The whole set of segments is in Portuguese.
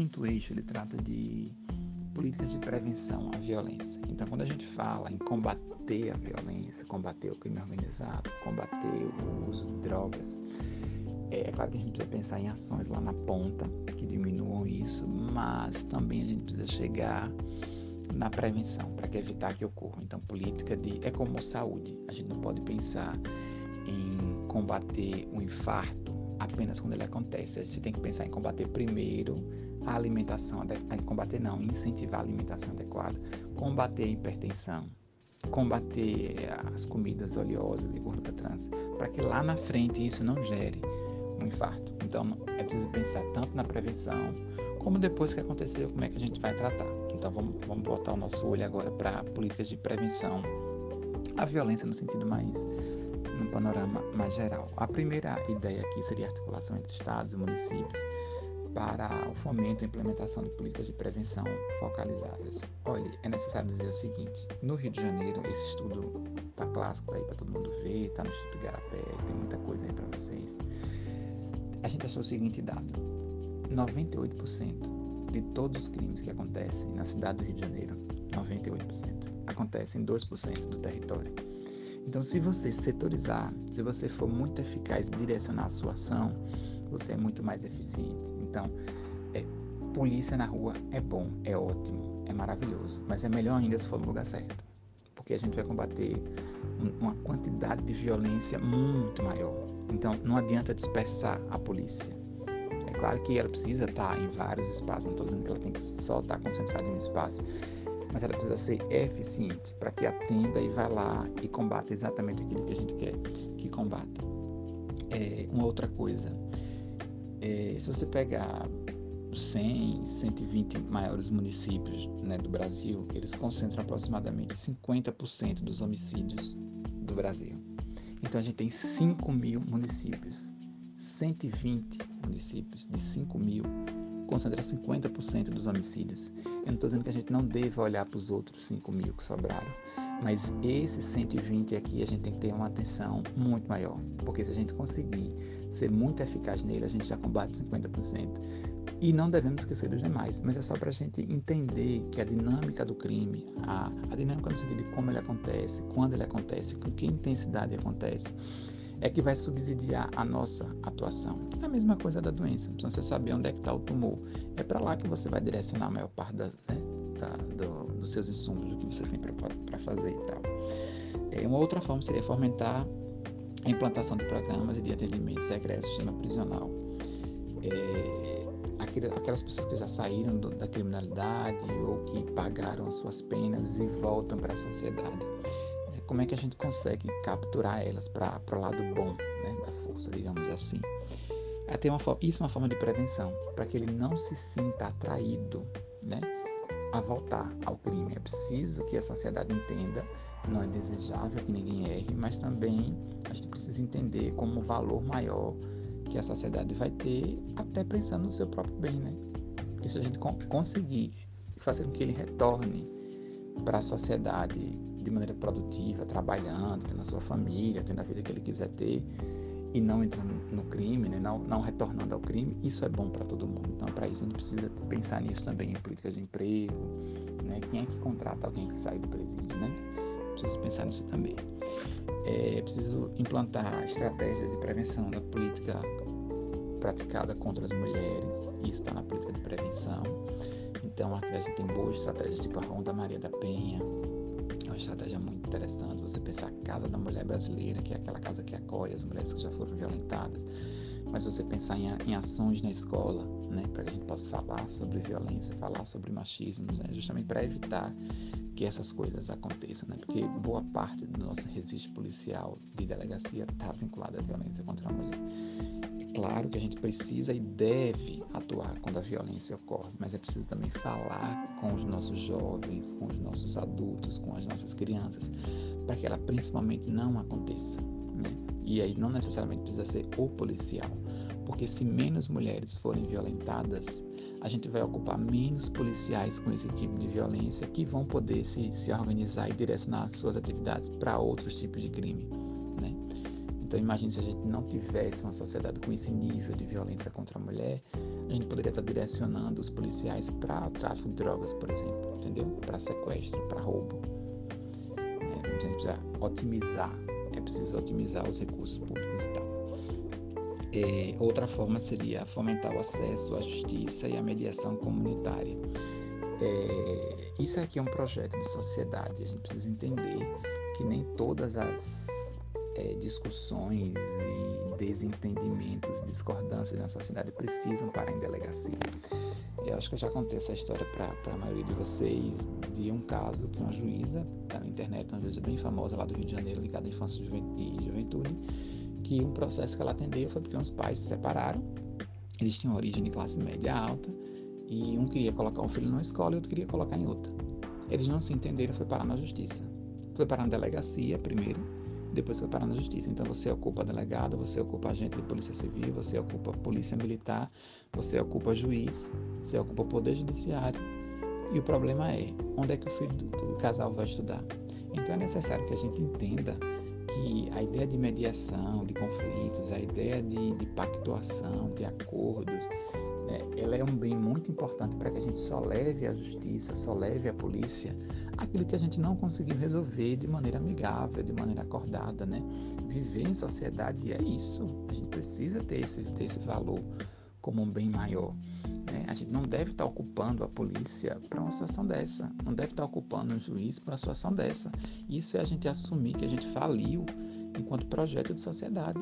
quinto eixo ele trata de políticas de prevenção à violência. Então, quando a gente fala em combater a violência, combater o crime organizado, combater o uso de drogas, é, é claro que a gente precisa pensar em ações lá na ponta que diminuam isso, mas também a gente precisa chegar na prevenção para evitar que ocorra. Então, política de é como saúde. A gente não pode pensar em combater o infarto apenas quando ele acontece. Você tem que pensar em combater primeiro a alimentação, combater não, incentivar a alimentação adequada, combater a hipertensão, combater as comidas oleosas e gordura trans, para que lá na frente isso não gere um infarto. Então é preciso pensar tanto na prevenção como depois que aconteceu, como é que a gente vai tratar. Então vamos, vamos botar o nosso olho agora para políticas de prevenção à violência no sentido mais no panorama mais geral. A primeira ideia aqui seria a articulação entre estados e municípios para o fomento e implementação de políticas de prevenção focalizadas. Olha, é necessário dizer o seguinte: no Rio de Janeiro, esse estudo está clássico aí para todo mundo ver, está no Instituto Garapé, tem muita coisa aí para vocês. A gente achou o seguinte dado: 98% de todos os crimes que acontecem na cidade do Rio de Janeiro, 98%, acontecem em 2% do território. Então, se você setorizar, se você for muito eficaz direcionar a sua ação, você é muito mais eficiente. Então, é, polícia na rua é bom, é ótimo, é maravilhoso, mas é melhor ainda se for no lugar certo, porque a gente vai combater uma quantidade de violência muito maior. Então, não adianta dispersar a polícia. É claro que ela precisa estar em vários espaços, não estou dizendo que ela tem que só estar concentrada em um espaço, mas ela precisa ser eficiente para que atenda e vá lá e combata exatamente aquilo que a gente quer que combata. É, uma outra coisa, é, se você pegar 100, 120 maiores municípios né, do Brasil, eles concentram aproximadamente 50% dos homicídios do Brasil. Então a gente tem 5 mil municípios, 120 municípios de 5 mil concentra 50% dos homicídios. Eu não estou dizendo que a gente não deva olhar para os outros 5 mil que sobraram, mas esses 120 aqui a gente tem que ter uma atenção muito maior, porque se a gente conseguir ser muito eficaz nele, a gente já combate 50%. E não devemos esquecer dos demais, mas é só para a gente entender que a dinâmica do crime, a, a dinâmica no sentido de como ele acontece, quando ele acontece, com que intensidade acontece, é que vai subsidiar a nossa atuação. É a mesma coisa da doença. Então, você saber onde é que está o tumor, é para lá que você vai direcionar a maior parte né, da, do, dos seus insumos, do que você tem para fazer e tal. É, uma outra forma seria fomentar a implantação de programas e de atendimentos regressos no sistema prisional. É, aquelas pessoas que já saíram do, da criminalidade ou que pagaram as suas penas e voltam para a sociedade como é que a gente consegue capturar elas para o lado bom né, da força, digamos assim. Até uma, isso é uma forma de prevenção, para que ele não se sinta atraído né, a voltar ao crime. É preciso que a sociedade entenda, não é desejável que ninguém erre, mas também a gente precisa entender como um valor maior que a sociedade vai ter, até pensando no seu próprio bem. Né? E se a gente conseguir fazer com que ele retorne para a sociedade de maneira produtiva, trabalhando, tendo a sua família, tendo a vida que ele quiser ter e não entrando no crime, né? não, não retornando ao crime, isso é bom para todo mundo. Então, para isso, a gente precisa pensar nisso também, em políticas de emprego, né? quem é que contrata alguém que sai do presídio, né? Preciso pensar nisso também. É preciso implantar estratégias de prevenção da política praticada contra as mulheres, isso está na política de prevenção. Então, aqui a gente tem boas estratégias, tipo a Ronda Maria da Penha, estratégia muito interessante. Você pensar a casa da mulher brasileira, que é aquela casa que acolhe as mulheres que já foram violentadas. Mas você pensar em, em ações na escola, né, para que a gente possa falar sobre violência, falar sobre machismo, né, justamente para evitar que essas coisas aconteçam, né? Porque boa parte do nosso registro policial de delegacia está vinculada à violência contra a mulher. Claro que a gente precisa e deve atuar quando a violência ocorre, mas é preciso também falar com os nossos jovens, com os nossos adultos, com as nossas crianças, para que ela principalmente não aconteça. Né? E aí não necessariamente precisa ser o policial, porque se menos mulheres forem violentadas, a gente vai ocupar menos policiais com esse tipo de violência que vão poder se, se organizar e direcionar suas atividades para outros tipos de crime. Então imagine se a gente não tivesse uma sociedade com esse nível de violência contra a mulher, a gente poderia estar direcionando os policiais para tráfico de drogas, por exemplo, entendeu? Para sequestro, para roubo. É, a gente precisa otimizar, é preciso otimizar os recursos públicos e tal. É, outra forma seria fomentar o acesso à justiça e à mediação comunitária. É, isso aqui é um projeto de sociedade, a gente precisa entender que nem todas as é, discussões e desentendimentos, discordâncias na sociedade precisam parar em delegacia. Eu acho que eu já contei essa história para a maioria de vocês de um caso que uma juíza, está na internet, uma juíza bem famosa lá do Rio de Janeiro, ligada à infância e juventude, que um processo que ela atendeu foi porque uns pais se separaram, eles tinham origem de classe média alta, e um queria colocar um filho numa escola e outro queria colocar em outra. Eles não se entenderam, foi parar na justiça. Foi parar na delegacia primeiro, depois foi parar na justiça. Então você ocupa delegado, você ocupa agente de polícia civil, você ocupa polícia militar, você ocupa juiz, você ocupa poder judiciário. E o problema é, onde é que o filho do, do casal vai estudar? Então é necessário que a gente entenda que a ideia de mediação, de conflitos, a ideia de, de pactuação, de acordos, ela é um bem muito importante para que a gente só leve à justiça, só leve à polícia aquilo que a gente não conseguiu resolver de maneira amigável, de maneira acordada, né? Viver em sociedade é isso. A gente precisa ter esse, ter esse valor como um bem maior. Né? A gente não deve estar ocupando a polícia para uma situação dessa, não deve estar ocupando um juiz para uma situação dessa. Isso é a gente assumir que a gente faliu enquanto projeto de sociedade.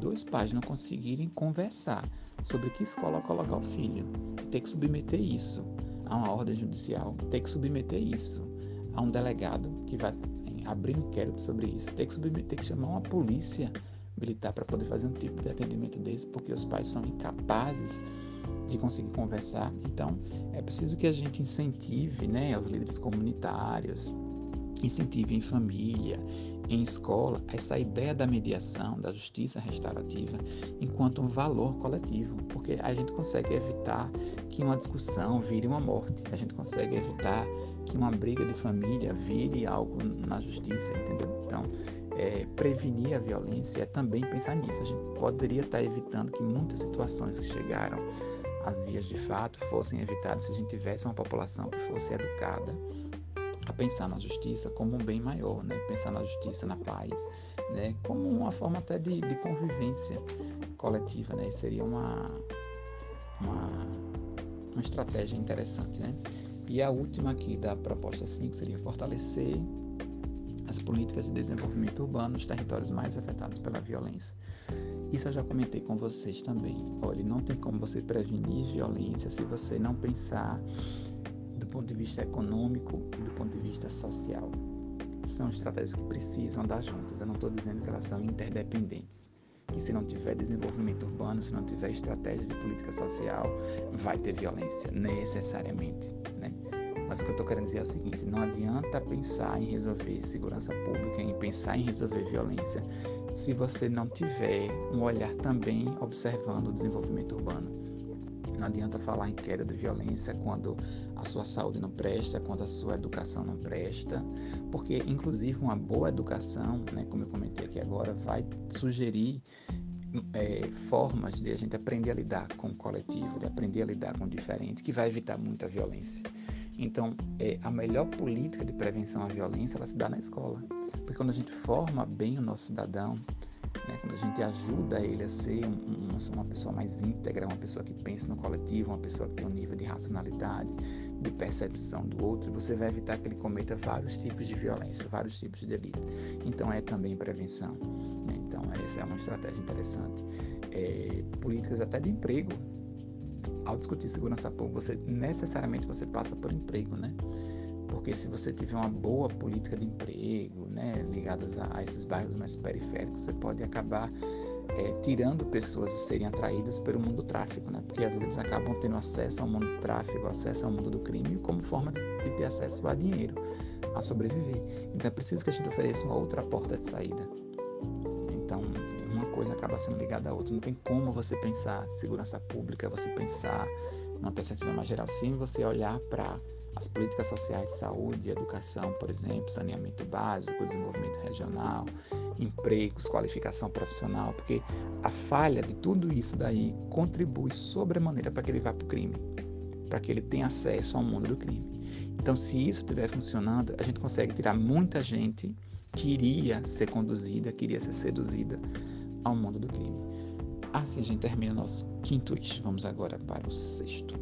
Dois pais não conseguirem conversar sobre que escola colocar o filho, ter que submeter isso a uma ordem judicial, ter que submeter isso a um delegado que vai abrir um inquérito sobre isso, ter que, submeter, ter que chamar uma polícia militar para poder fazer um tipo de atendimento desse, porque os pais são incapazes de conseguir conversar. Então, é preciso que a gente incentive né, os líderes comunitários, incentive em família, em escola, essa ideia da mediação, da justiça restaurativa, enquanto um valor coletivo, porque a gente consegue evitar que uma discussão vire uma morte, a gente consegue evitar que uma briga de família vire algo na justiça, entendeu? Então, é, prevenir a violência é também pensar nisso. A gente poderia estar evitando que muitas situações que chegaram às vias de fato fossem evitadas se a gente tivesse uma população que fosse educada a pensar na justiça como um bem maior, né? Pensar na justiça, na paz, né? Como uma forma até de, de convivência coletiva, né? Seria uma, uma, uma estratégia interessante, né? E a última aqui da proposta 5 seria fortalecer as políticas de desenvolvimento urbano nos territórios mais afetados pela violência. Isso eu já comentei com vocês também. Olha, não tem como você prevenir violência se você não pensar ponto de vista econômico e do ponto de vista social. São estratégias que precisam andar juntas. Eu não estou dizendo que elas são interdependentes. Que se não tiver desenvolvimento urbano, se não tiver estratégia de política social, vai ter violência, necessariamente. Né? Mas o que eu estou querendo dizer é o seguinte: não adianta pensar em resolver segurança pública, em pensar em resolver violência, se você não tiver um olhar também observando o desenvolvimento urbano. Não adianta falar em queda de violência quando a sua saúde não presta, quando a sua educação não presta, porque inclusive uma boa educação, né, como eu comentei aqui agora, vai sugerir é, formas de a gente aprender a lidar com o coletivo, de aprender a lidar com o diferente, que vai evitar muita violência. Então, é, a melhor política de prevenção à violência ela se dá na escola, porque quando a gente forma bem o nosso cidadão, né? Quando a gente ajuda ele a ser um, um, uma pessoa mais íntegra, uma pessoa que pensa no coletivo, uma pessoa que tem um nível de racionalidade, de percepção do outro, você vai evitar que ele cometa vários tipos de violência, vários tipos de delito. Então é também prevenção. Né? Então essa é uma estratégia interessante. É, políticas até de emprego. Ao discutir segurança pública, você necessariamente você passa por emprego, né? Porque se você tiver uma boa política de emprego, né, ligada a, esses bairros mais periféricos, você pode acabar é, tirando pessoas a serem atraídas pelo mundo do tráfico, né? Porque às vezes acabam tendo acesso ao mundo do tráfico, acesso ao mundo do crime, como forma de, de ter acesso a dinheiro, a sobreviver. Então é preciso que a gente ofereça uma outra porta de saída. Então, uma coisa acaba sendo ligada à outra. Não tem como você pensar segurança pública, você pensar numa perspectiva mais geral, sem você olhar para as políticas sociais de saúde, educação, por exemplo, saneamento básico, desenvolvimento regional, empregos, qualificação profissional, porque a falha de tudo isso daí contribui sobremaneira para que ele vá para o crime, para que ele tenha acesso ao mundo do crime. Então, se isso estiver funcionando, a gente consegue tirar muita gente que iria ser conduzida, que iria ser seduzida ao mundo do crime. Assim a gente termina nosso quinto eixo. Vamos agora para o sexto.